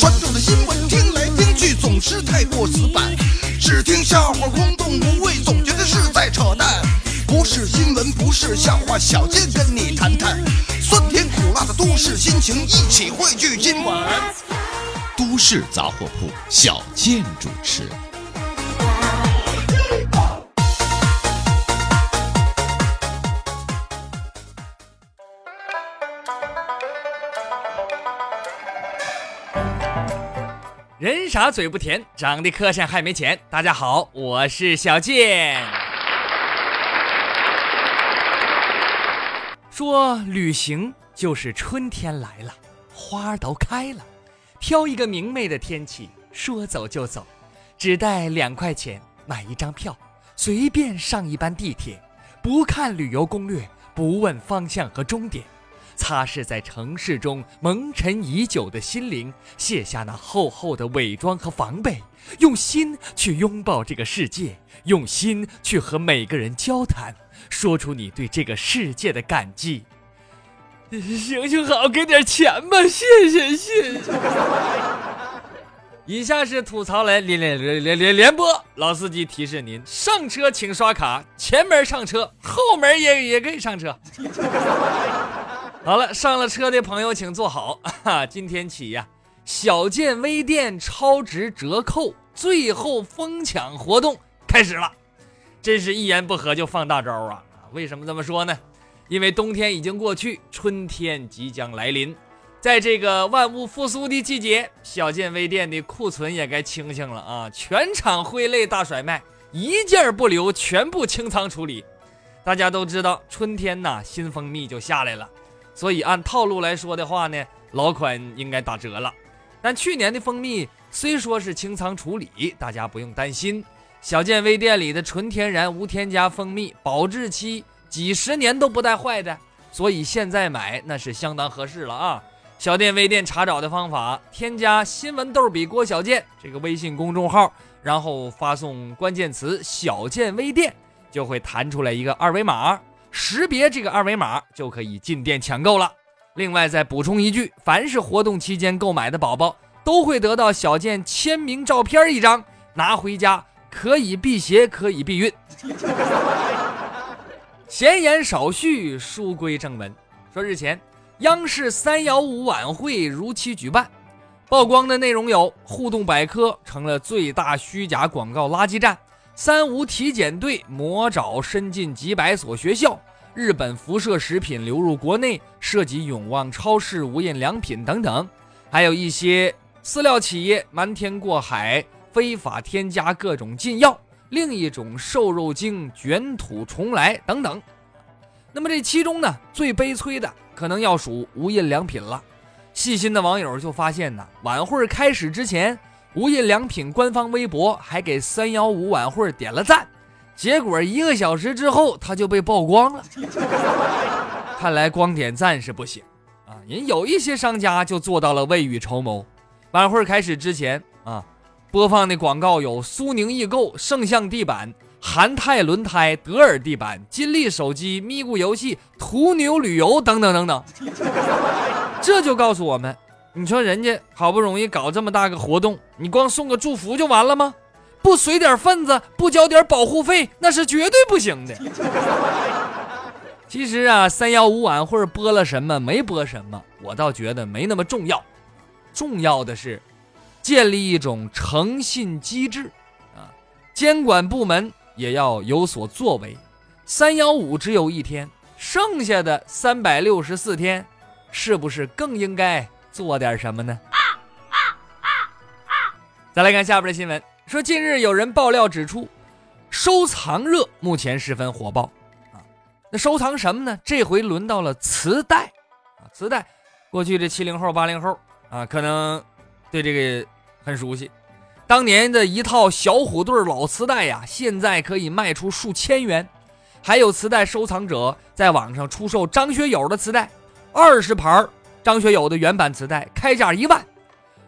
传统的新闻听来听去总是太过死板，只听笑话空洞无味，总觉得是在扯淡。不是新闻，不是笑话，小贱跟你谈谈酸甜苦辣的都市心情，一起汇聚今晚。都市杂货铺，小健主持。人傻嘴不甜，长得磕碜还没钱。大家好，我是小健。说旅行就是春天来了，花儿都开了，挑一个明媚的天气，说走就走，只带两块钱买一张票，随便上一班地铁，不看旅游攻略，不问方向和终点。擦拭在城市中蒙尘已久的心灵，卸下那厚厚的伪装和防备，用心去拥抱这个世界，用心去和每个人交谈，说出你对这个世界的感激。行行好，给点钱吧，谢谢谢谢。以下是吐槽来连连连连连连播，老司机提示您：上车请刷卡，前门上车，后门也也可以上车。好了，上了车的朋友请坐好。哈，今天起呀，小件微店超值折扣最后疯抢活动开始了，真是一言不合就放大招啊！为什么这么说呢？因为冬天已经过去，春天即将来临。在这个万物复苏的季节，小健微店的库存也该清清了啊！全场挥泪大甩卖，一件不留，全部清仓处理。大家都知道，春天呐，新蜂蜜就下来了。所以按套路来说的话呢，老款应该打折了。但去年的蜂蜜虽说是清仓处理，大家不用担心，小健微店里的纯天然无添加蜂蜜，保质期几十年都不带坏的，所以现在买那是相当合适了啊！小店微店查找的方法：添加“新闻逗比郭小健”这个微信公众号，然后发送关键词“小健微店”，就会弹出来一个二维码。识别这个二维码就可以进店抢购了。另外再补充一句，凡是活动期间购买的宝宝，都会得到小健签名照片一张，拿回家可以辟邪，可以避孕。闲言少叙，书归正文。说日前，央视三幺五晚会如期举办，曝光的内容有：互动百科成了最大虚假广告垃圾站。三无体检队魔爪伸进几百所学校，日本辐射食品流入国内，涉及永旺超市无印良品等等，还有一些饲料企业瞒天过海，非法添加各种禁药，另一种瘦肉精卷土重来等等。那么这其中呢，最悲催的可能要数无印良品了。细心的网友就发现呢，晚会开始之前。无印良品官方微博还给三幺五晚会点了赞，结果一个小时之后他就被曝光了。看来光点赞是不行啊！人有一些商家就做到了未雨绸缪。晚会开始之前，播放的广告有苏宁易购、圣象地板、韩泰轮胎、德尔地板、金立手机、咪咕游戏、途牛旅游等等等等。这就告诉我们。你说人家好不容易搞这么大个活动，你光送个祝福就完了吗？不随点份子，不交点保护费，那是绝对不行的。其实啊，三幺五晚会播了什么，没播什么，我倒觉得没那么重要。重要的是建立一种诚信机制啊，监管部门也要有所作为。三幺五只有一天，剩下的三百六十四天，是不是更应该？做点什么呢？再来看下边的新闻，说近日有人爆料指出，收藏热目前十分火爆啊。那收藏什么呢？这回轮到了磁带啊，磁带。过去这七零后、八零后啊，可能对这个很熟悉。当年的一套小虎队老磁带呀，现在可以卖出数千元。还有磁带收藏者在网上出售张学友的磁带，二十盘。张学友的原版磁带开价一万，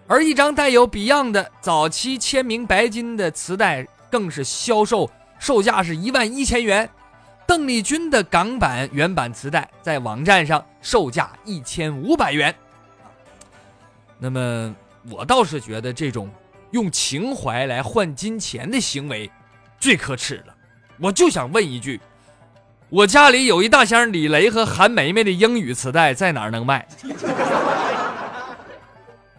而一张带有 Beyond 的早期签名白金的磁带，更是销售售价是一万一千元。邓丽君的港版原版磁带在网站上售价一千五百元。那么，我倒是觉得这种用情怀来换金钱的行为最可耻了。我就想问一句：我家里有一大箱李雷和韩梅梅的英语磁带，在哪儿能卖？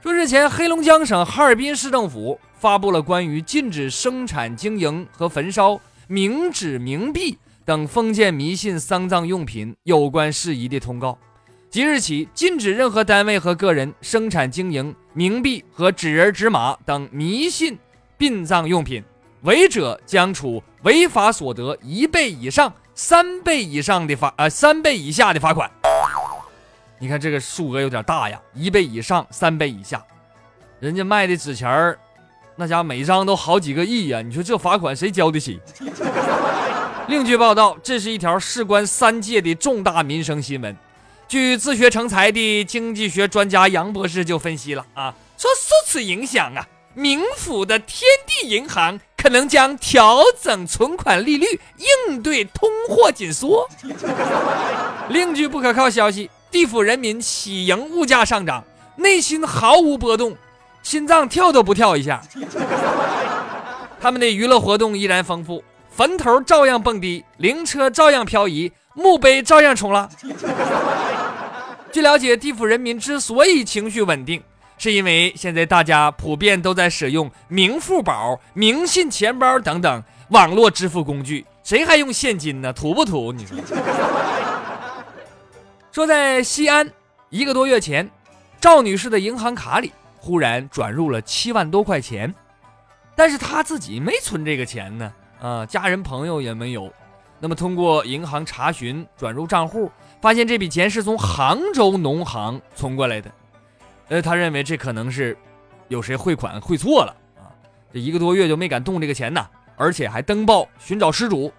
说日前，黑龙江省哈尔滨市政府发布了关于禁止生产经营和焚烧冥纸、冥币。等封建迷信丧葬用品有关事宜的通告，即日起禁止任何单位和个人生产经营冥币和纸人纸马等迷信殡葬用品，违者将处违法所得一倍以上三倍以上的罚，呃三倍以下的罚款。你看这个数额有点大呀，一倍以上三倍以下，人家卖的纸钱儿，那家每张都好几个亿呀，你说这罚款谁交得起？另据报道，这是一条事关三界的重大民生新闻。据自学成才的经济学专家杨博士就分析了啊，说受此影响啊，冥府的天地银行可能将调整存款利率，应对通货紧缩。另据不可靠消息，地府人民喜迎物价上涨，内心毫无波动，心脏跳都不跳一下。他们的娱乐活动依然丰富。坟头照样蹦迪，灵车照样漂移，墓碑照样冲浪。据了解，地府人民之所以情绪稳定，是因为现在大家普遍都在使用明付宝、明信钱包等等网络支付工具，谁还用现金呢？土不土？你说？说在西安，一个多月前，赵女士的银行卡里忽然转入了七万多块钱，但是她自己没存这个钱呢。啊，家人朋友也没有。那么通过银行查询转入账户，发现这笔钱是从杭州农行存过来的。呃，他认为这可能是有谁汇款汇错了啊。这一个多月就没敢动这个钱呢，而且还登报寻找失主。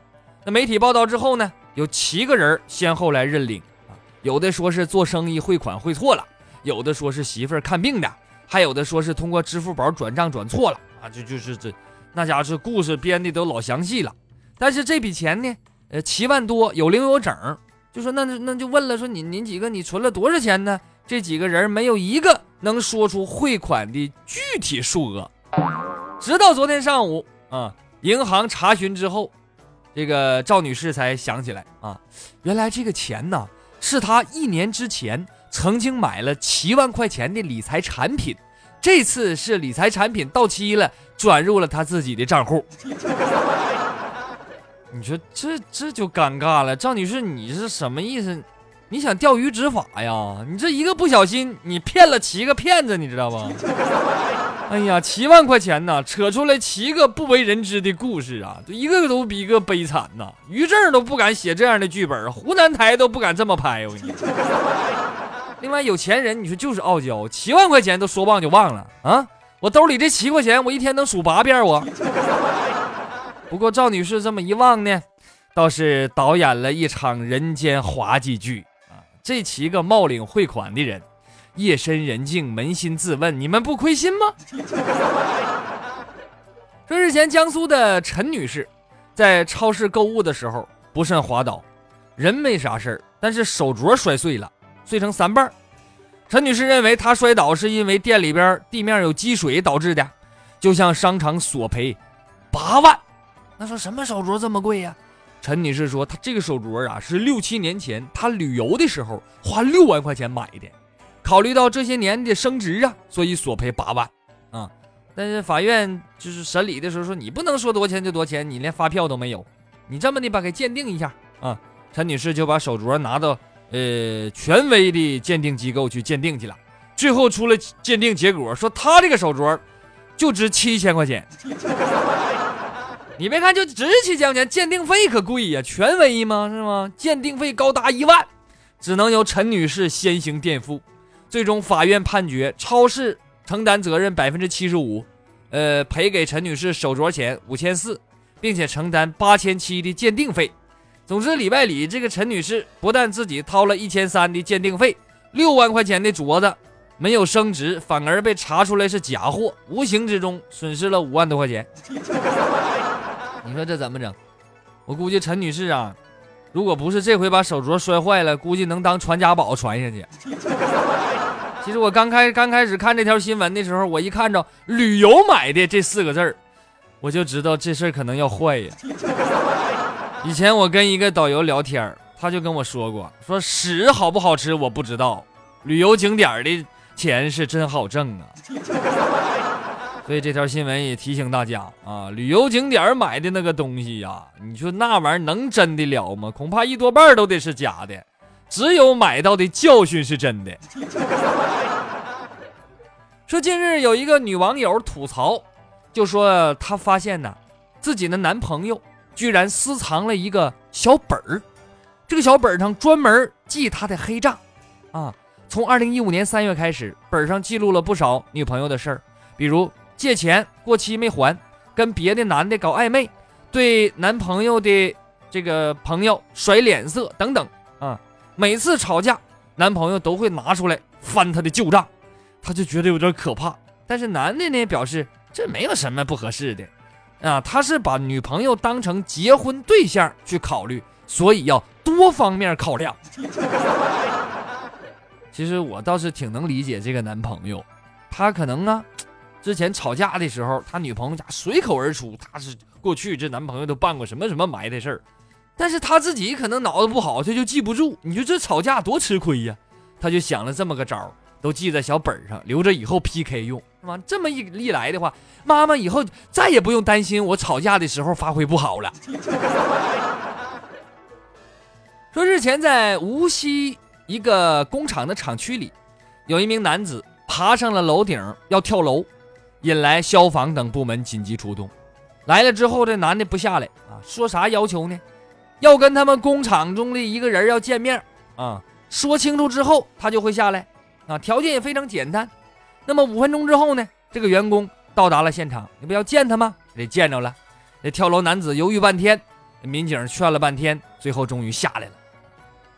那媒体报道之后呢，有七个人先后来认领啊，有的说是做生意汇款汇错了，有的说是媳妇儿看病的，还有的说是通过支付宝转账转错了啊，就就是这。那家是故事编的都老详细了，但是这笔钱呢，呃，七万多有零有整，就说那那就问了，说你您几个你存了多少钱呢？这几个人没有一个能说出汇款的具体数额。直到昨天上午啊，银行查询之后，这个赵女士才想起来啊，原来这个钱呢是她一年之前曾经买了七万块钱的理财产品。这次是理财产品到期了，转入了她自己的账户。你说这这就尴尬了，赵女士，你是什么意思？你想钓鱼执法呀？你这一个不小心，你骗了七个骗子，你知道吧？哎呀，七万块钱呐，扯出来七个不为人知的故事啊，一个个都比一个悲惨呐。于正都不敢写这样的剧本，湖南台都不敢这么拍，我跟你。另外，有钱人你说就是傲娇，七万块钱都说忘就忘了啊！我兜里这七块钱，我一天能数八遍我。不过赵女士这么一望呢，倒是导演了一场人间滑稽剧啊！这七个冒领汇款的人，夜深人静，扪心自问，你们不亏心吗？说日前江苏的陈女士在超市购物的时候不慎滑倒，人没啥事儿，但是手镯摔碎了。碎成三半陈女士认为她摔倒是因为店里边地面有积水导致的，就向商场索赔八万。那说什么手镯这么贵呀？陈女士说，她这个手镯啊是六七年前她旅游的时候花六万块钱买的，考虑到这些年的升值啊，所以索赔八万啊。但是法院就是审理的时候说，你不能说多钱就多钱，你连发票都没有，你这么的吧，给鉴定一下啊。陈女士就把手镯拿到。呃，权威的鉴定机构去鉴定去了，最后出了鉴定结果，说他这个手镯就值七千块钱。你别看就值七千块钱，鉴定费可贵呀，权威吗？是吗？鉴定费高达一万，只能由陈女士先行垫付。最终法院判决超市承担责任百分之七十五，呃，赔给陈女士手镯钱五千四，并且承担八千七的鉴定费。总之，里外里，这个陈女士不但自己掏了一千三的鉴定费，六万块钱的镯子没有升值，反而被查出来是假货，无形之中损失了五万多块钱。你说这怎么整？我估计陈女士啊，如果不是这回把手镯摔坏了，估计能当传家宝传下去。其实我刚开刚开始看这条新闻的时候，我一看着“旅游买的”这四个字儿，我就知道这事儿可能要坏呀。以前我跟一个导游聊天他就跟我说过，说屎好不好吃我不知道，旅游景点的钱是真好挣啊。所以这条新闻也提醒大家啊，旅游景点买的那个东西呀，你说那玩意儿能真的了吗？恐怕一多半都得是假的。只有买到的教训是真的。说近日有一个女网友吐槽，就说她发现呢，自己的男朋友居然私藏了一个小本儿，这个小本儿上专门记他的黑账，啊，从二零一五年三月开始，本上记录了不少女朋友的事儿，比如借钱过期没还，跟别的男的搞暧昧，对男朋友的这个朋友甩脸色等等啊。每次吵架，男朋友都会拿出来翻他的旧账，他就觉得有点可怕。但是男的呢，表示这没有什么不合适的，啊，他是把女朋友当成结婚对象去考虑，所以要多方面考量。其实我倒是挺能理解这个男朋友，他可能啊，之前吵架的时候，他女朋友家随口而出，他是过去这男朋友都办过什么什么埋汰事儿。但是他自己可能脑子不好，他就记不住。你说这吵架多吃亏呀？他就想了这么个招儿，都记在小本上，留着以后 PK 用，是吧？这么一一来的话，妈妈以后再也不用担心我吵架的时候发挥不好了。说日前在无锡一个工厂的厂区里，有一名男子爬上了楼顶要跳楼，引来消防等部门紧急出动。来了之后，这男的不下来啊，说啥要求呢？要跟他们工厂中的一个人要见面啊，说清楚之后他就会下来啊，条件也非常简单。那么五分钟之后呢，这个员工到达了现场，你不要见他吗？得见着了。这跳楼男子犹豫半天，民警劝了半天，最后终于下来了。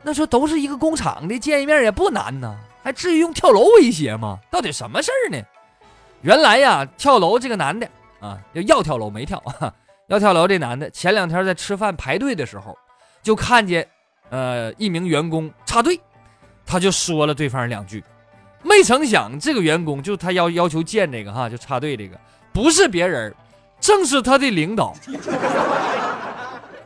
那说都是一个工厂的，见一面也不难呢，还至于用跳楼威胁吗？到底什么事儿呢？原来呀，跳楼这个男的啊，要要跳楼没跳啊。要跳楼这男的前两天在吃饭排队的时候，就看见，呃，一名员工插队，他就说了对方两句，没成想这个员工就他要要求见这个哈，就插队这个不是别人，正是他的领导。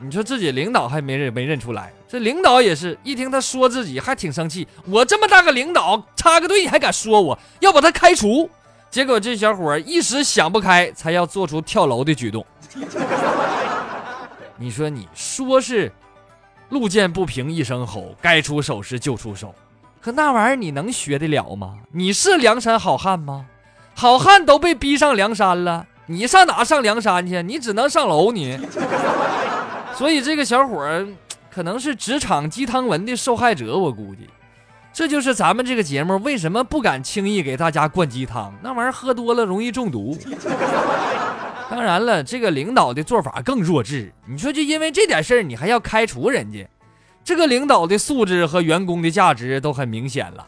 你说自己领导还没认没认出来，这领导也是一听他说自己还挺生气，我这么大个领导插个队你还敢说我要把他开除？结果这小伙一时想不开，才要做出跳楼的举动。你说你说是路见不平一声吼，该出手时就出手，可那玩意儿你能学得了吗？你是梁山好汉吗？好汉都被逼上梁山了，你上哪上梁山去？你只能上楼你。所以这个小伙儿可能是职场鸡汤文的受害者，我估计。这就是咱们这个节目为什么不敢轻易给大家灌鸡汤，那玩意儿喝多了容易中毒。当然了，这个领导的做法更弱智。你说就因为这点事儿，你还要开除人家？这个领导的素质和员工的价值都很明显了，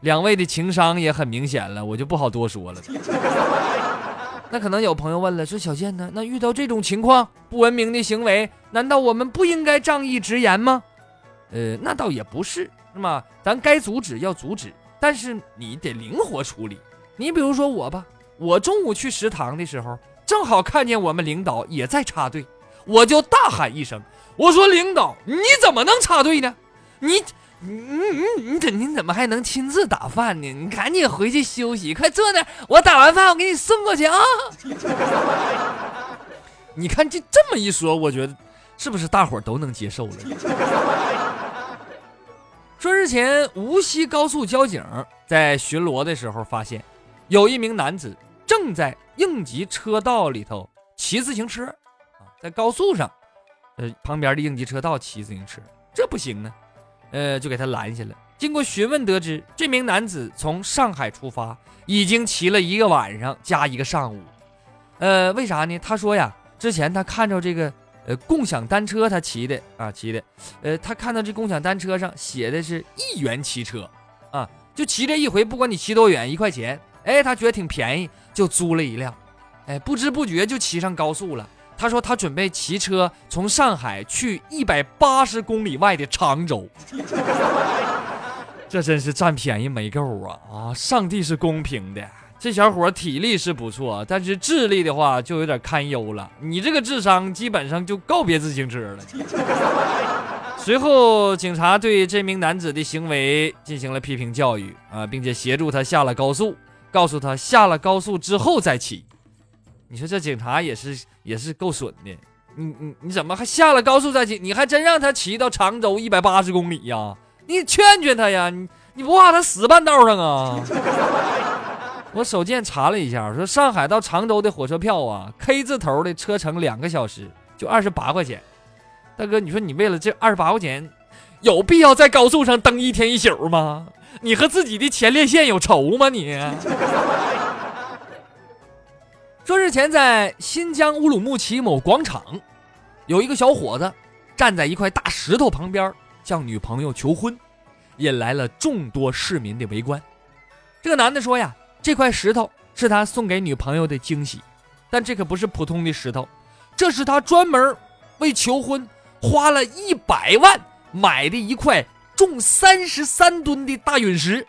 两位的情商也很明显了，我就不好多说了。那可能有朋友问了，说小健呢？那遇到这种情况，不文明的行为，难道我们不应该仗义直言吗？呃，那倒也不是，是吗？咱该阻止要阻止，但是你得灵活处理。你比如说我吧，我中午去食堂的时候。正好看见我们领导也在插队，我就大喊一声：“我说领导，你怎么能插队呢？你，你，你，你怎，你怎么还能亲自打饭呢？你赶紧回去休息，快坐那，我打完饭我给你送过去啊！”你看这这么一说，我觉得是不是大伙都能接受了？说日前无锡高速交警在巡逻的时候，发现有一名男子。正在应急车道里头骑自行车，啊，在高速上，呃，旁边的应急车道骑自行车，这不行呢，呃，就给他拦下了。经过询问得知，这名男子从上海出发，已经骑了一个晚上加一个上午，呃，为啥呢？他说呀，之前他看着这个呃共享单车，他骑的啊，骑的，呃，他看到这共享单车上写的是一元骑车，啊。就骑这一回，不管你骑多远，一块钱。哎，他觉得挺便宜，就租了一辆。哎，不知不觉就骑上高速了。他说他准备骑车从上海去一百八十公里外的常州。这真是占便宜没够啊！啊，上帝是公平的。这小伙体力是不错，但是智力的话就有点堪忧了。你这个智商基本上就告别自行车了。随后，警察对这名男子的行为进行了批评教育啊，并且协助他下了高速，告诉他下了高速之后再骑。你说这警察也是也是够损的。你你你怎么还下了高速再骑？你还真让他骑到常州一百八十公里呀？你劝劝他呀！你你不怕他死半道上啊？我手贱查了一下，说上海到常州的火车票啊，K 字头的车程两个小时就二十八块钱。大哥，你说你为了这二十八块钱，有必要在高速上蹬一天一宿吗？你和自己的前列腺有仇吗？你 说日前在新疆乌鲁木齐某广场，有一个小伙子站在一块大石头旁边向女朋友求婚，引来了众多市民的围观。这个男的说呀，这块石头是他送给女朋友的惊喜，但这可不是普通的石头，这是他专门为求婚。花了一百万买的一块重三十三吨的大陨石，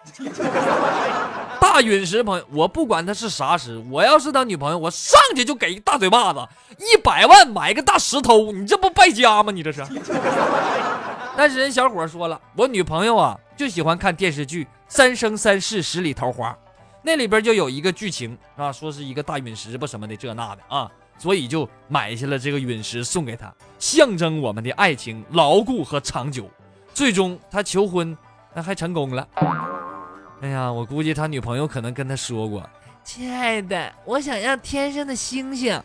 大陨石朋友，我不管它是啥石，我要是他女朋友，我上去就给一大嘴巴子。一百万买个大石头，你这不败家吗？你这是。但是人小伙说了，我女朋友啊就喜欢看电视剧《三生三世十里桃花》，那里边就有一个剧情啊，说是一个大陨石吧什么的这那的啊。所以就买下了这个陨石送给他，象征我们的爱情牢固和长久。最终他求婚，那还成功了。哎呀，我估计他女朋友可能跟他说过：“亲爱的，我想要天上的星星。”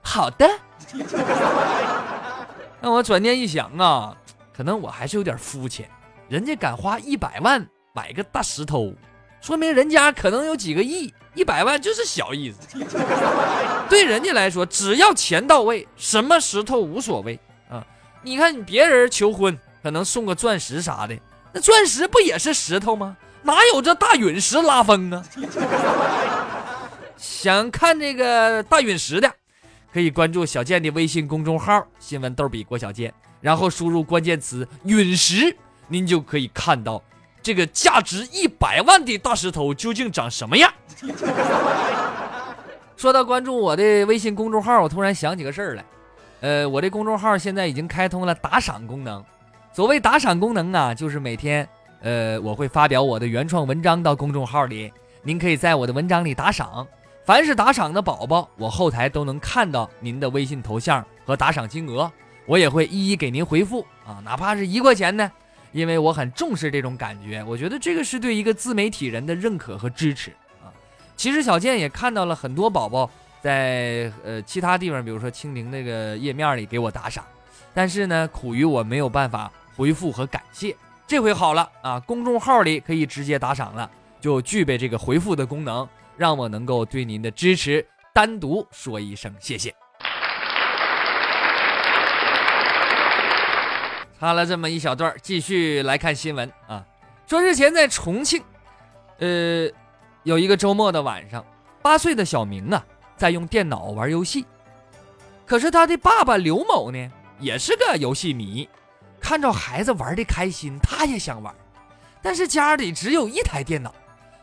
好的。那我转念一想啊，可能我还是有点肤浅。人家敢花一百万买个大石头，说明人家可能有几个亿。一百万就是小意思，对人家来说，只要钱到位，什么石头无所谓啊！你看，别人求婚可能送个钻石啥的，那钻石不也是石头吗？哪有这大陨石拉风啊？想看这个大陨石的，可以关注小健的微信公众号“新闻逗比郭小健”，然后输入关键词“陨石”，您就可以看到。这个价值一百万的大石头究竟长什么样？说到关注我的微信公众号，我突然想起个事儿来。呃，我的公众号现在已经开通了打赏功能。所谓打赏功能啊，就是每天，呃，我会发表我的原创文章到公众号里，您可以在我的文章里打赏。凡是打赏的宝宝，我后台都能看到您的微信头像和打赏金额，我也会一一给您回复啊，哪怕是一块钱呢。因为我很重视这种感觉，我觉得这个是对一个自媒体人的认可和支持啊。其实小健也看到了很多宝宝在呃其他地方，比如说蜻蜓那个页面里给我打赏，但是呢，苦于我没有办法回复和感谢。这回好了啊，公众号里可以直接打赏了，就具备这个回复的功能，让我能够对您的支持单独说一声谢谢。插了这么一小段，继续来看新闻啊。说日前在重庆，呃，有一个周末的晚上，八岁的小明啊，在用电脑玩游戏。可是他的爸爸刘某呢，也是个游戏迷，看着孩子玩的开心，他也想玩。但是家里只有一台电脑，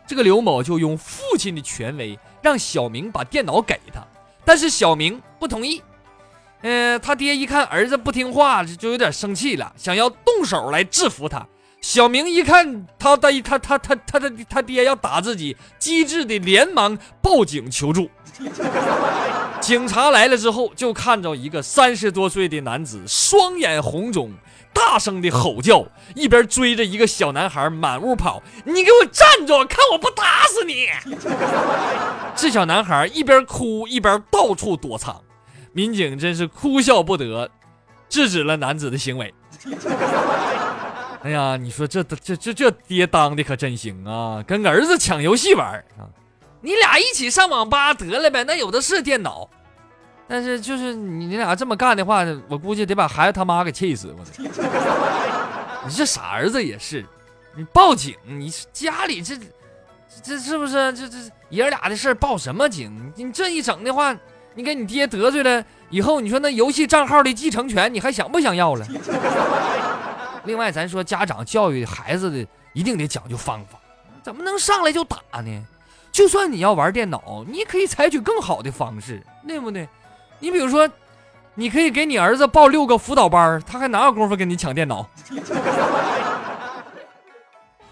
这个刘某就用父亲的权威，让小明把电脑给他。但是小明不同意。嗯，他爹一看儿子不听话，就有点生气了，想要动手来制服他。小明一看他他他他他他的他爹要打自己，机智的连忙报警求助。警察来了之后，就看着一个三十多岁的男子，双眼红肿，大声的吼叫，一边追着一个小男孩满屋跑：“你给我站住，看我不打死你！”这小男孩一边哭一边到处躲藏。民警真是哭笑不得，制止了男子的行为。哎呀，你说这这这这爹当的可真行啊，跟儿子抢游戏玩啊！你俩一起上网吧得了呗，那有的是电脑。但是就是你你俩这么干的话，我估计得把孩子他妈给气死。我你这傻儿子也是，你报警，你家里这这是不是这这爷俩的事报什么警？你这一整的话，你给你爹得罪了，以后你说那游戏账号的继承权，你还想不想要了？另外，咱说家长教育孩子的一定得讲究方法，怎么能上来就打呢？就算你要玩电脑，你可以采取更好的方式，对不对？你比如说，你可以给你儿子报六个辅导班，他还哪有功夫跟你抢电脑？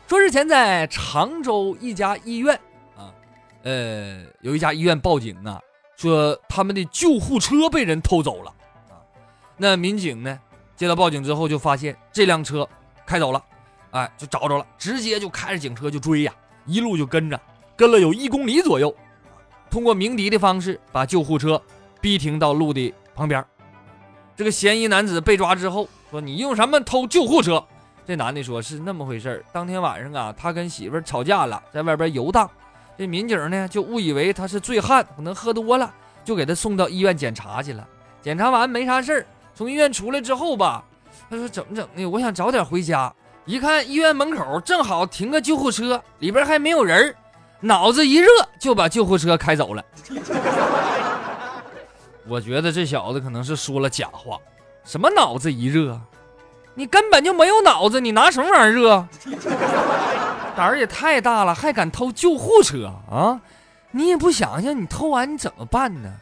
说日前在常州一家医院啊，呃，有一家医院报警啊，说他们的救护车被人偷走了啊。那民警呢，接到报警之后就发现这辆车开走了，哎，就找着了，直接就开着警车就追呀，一路就跟着，跟了有一公里左右，通过鸣笛的方式把救护车逼停到路的旁边。这个嫌疑男子被抓之后说：“你用什么偷救护车？”这男的说：“是那么回事当天晚上啊，他跟媳妇吵架了，在外边游荡。这民警呢，就误以为他是醉汉，可能喝多了，就给他送到医院检查去了。检查完没啥事儿，从医院出来之后吧，他说怎么整的？我想早点回家。一看医院门口正好停个救护车，里边还没有人脑子一热就把救护车开走了。我觉得这小子可能是说了假话。什么脑子一热？你根本就没有脑子，你拿什么玩意儿热？胆儿也太大了，还敢偷救护车啊？你也不想想，你偷完你怎么办呢？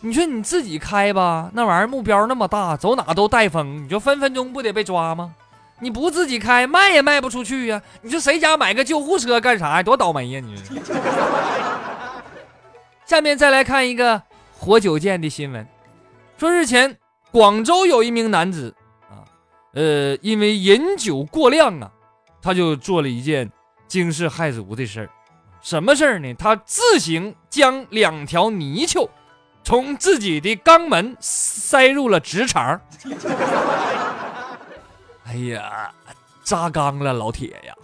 你说你自己开吧，那玩意儿目标那么大，走哪都带风，你说分分钟不得被抓吗？你不自己开，卖也卖不出去呀。你说谁家买个救护车干啥呀？多倒霉呀！你。下面再来看一个活久见的新闻，说日前广州有一名男子啊。呃，因为饮酒过量啊，他就做了一件惊世骇俗的事儿。什么事儿呢？他自行将两条泥鳅从自己的肛门塞入了直肠。哎呀，扎肛了，老铁呀！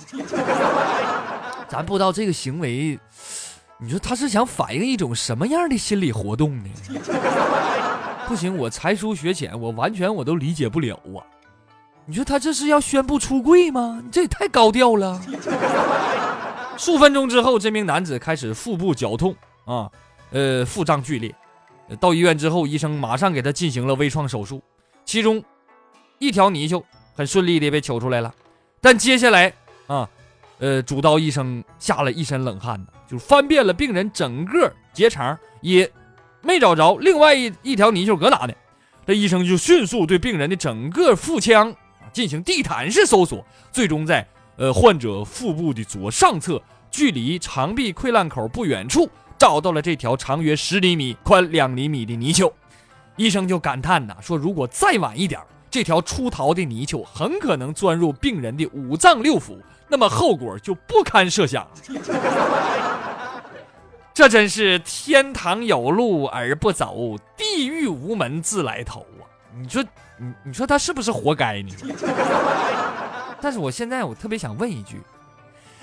咱不知道这个行为，你说他是想反映一种什么样的心理活动呢？不行，我才疏学浅，我完全我都理解不了啊。你说他这是要宣布出柜吗？你这也太高调了。数分钟之后，这名男子开始腹部绞痛啊，呃，腹胀剧烈。到医院之后，医生马上给他进行了微创手术，其中一条泥鳅很顺利的被取出来了。但接下来啊，呃，主刀医生吓了一身冷汗，就翻遍了病人整个结肠，也没找着另外一一条泥鳅搁哪呢。这医生就迅速对病人的整个腹腔。进行地毯式搜索，最终在呃患者腹部的左上侧，距离肠壁溃烂口不远处，找到了这条长约十厘米、宽两厘米的泥鳅。医生就感叹呐，说如果再晚一点，这条出逃的泥鳅很可能钻入病人的五脏六腑，那么后果就不堪设想了。这真是天堂有路而不走，地狱无门自来投啊！你说。你你说他是不是活该呢？但是我现在我特别想问一句，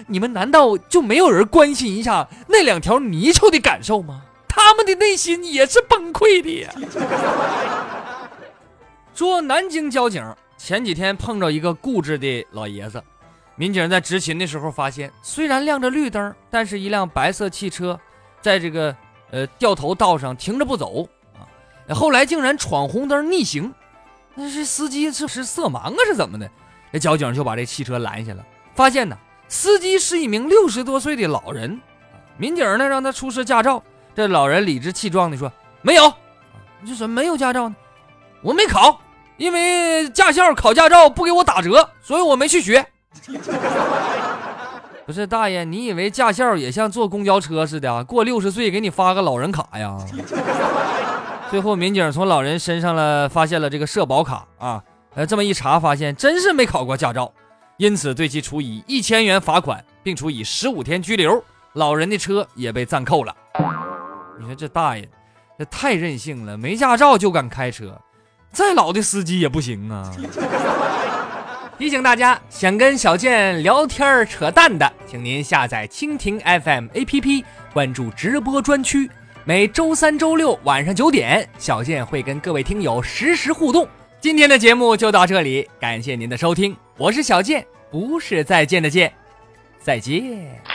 你们难道就没有人关心一下那两条泥鳅的感受吗？他们的内心也是崩溃的呀。说南京交警前几天碰着一个固执的老爷子，民警在执勤的时候发现，虽然亮着绿灯，但是一辆白色汽车在这个呃掉头道上停着不走啊，后来竟然闯红灯逆行。那是司机是是色盲啊，是怎么的？这交警就把这汽车拦下了，发现呢，司机是一名六十多岁的老人。民警呢让他出示驾照，这老人理直气壮的说：“没有，你说没有驾照呢？我没考，因为驾校考驾照不给我打折，所以我没去学。”不是大爷，你以为驾校也像坐公交车似的，啊过六十岁给你发个老人卡呀？最后，民警从老人身上了发现了这个社保卡啊，呃，这么一查，发现真是没考过驾照，因此对其处以一千元罚款，并处以十五天拘留。老人的车也被暂扣了。你说这大爷，这太任性了，没驾照就敢开车，再老的司机也不行啊！提醒大家，想跟小健聊天扯淡的，请您下载蜻蜓 FM APP，关注直播专区。每周三、周六晚上九点，小健会跟各位听友实时互动。今天的节目就到这里，感谢您的收听，我是小健，不是再见的见。再见。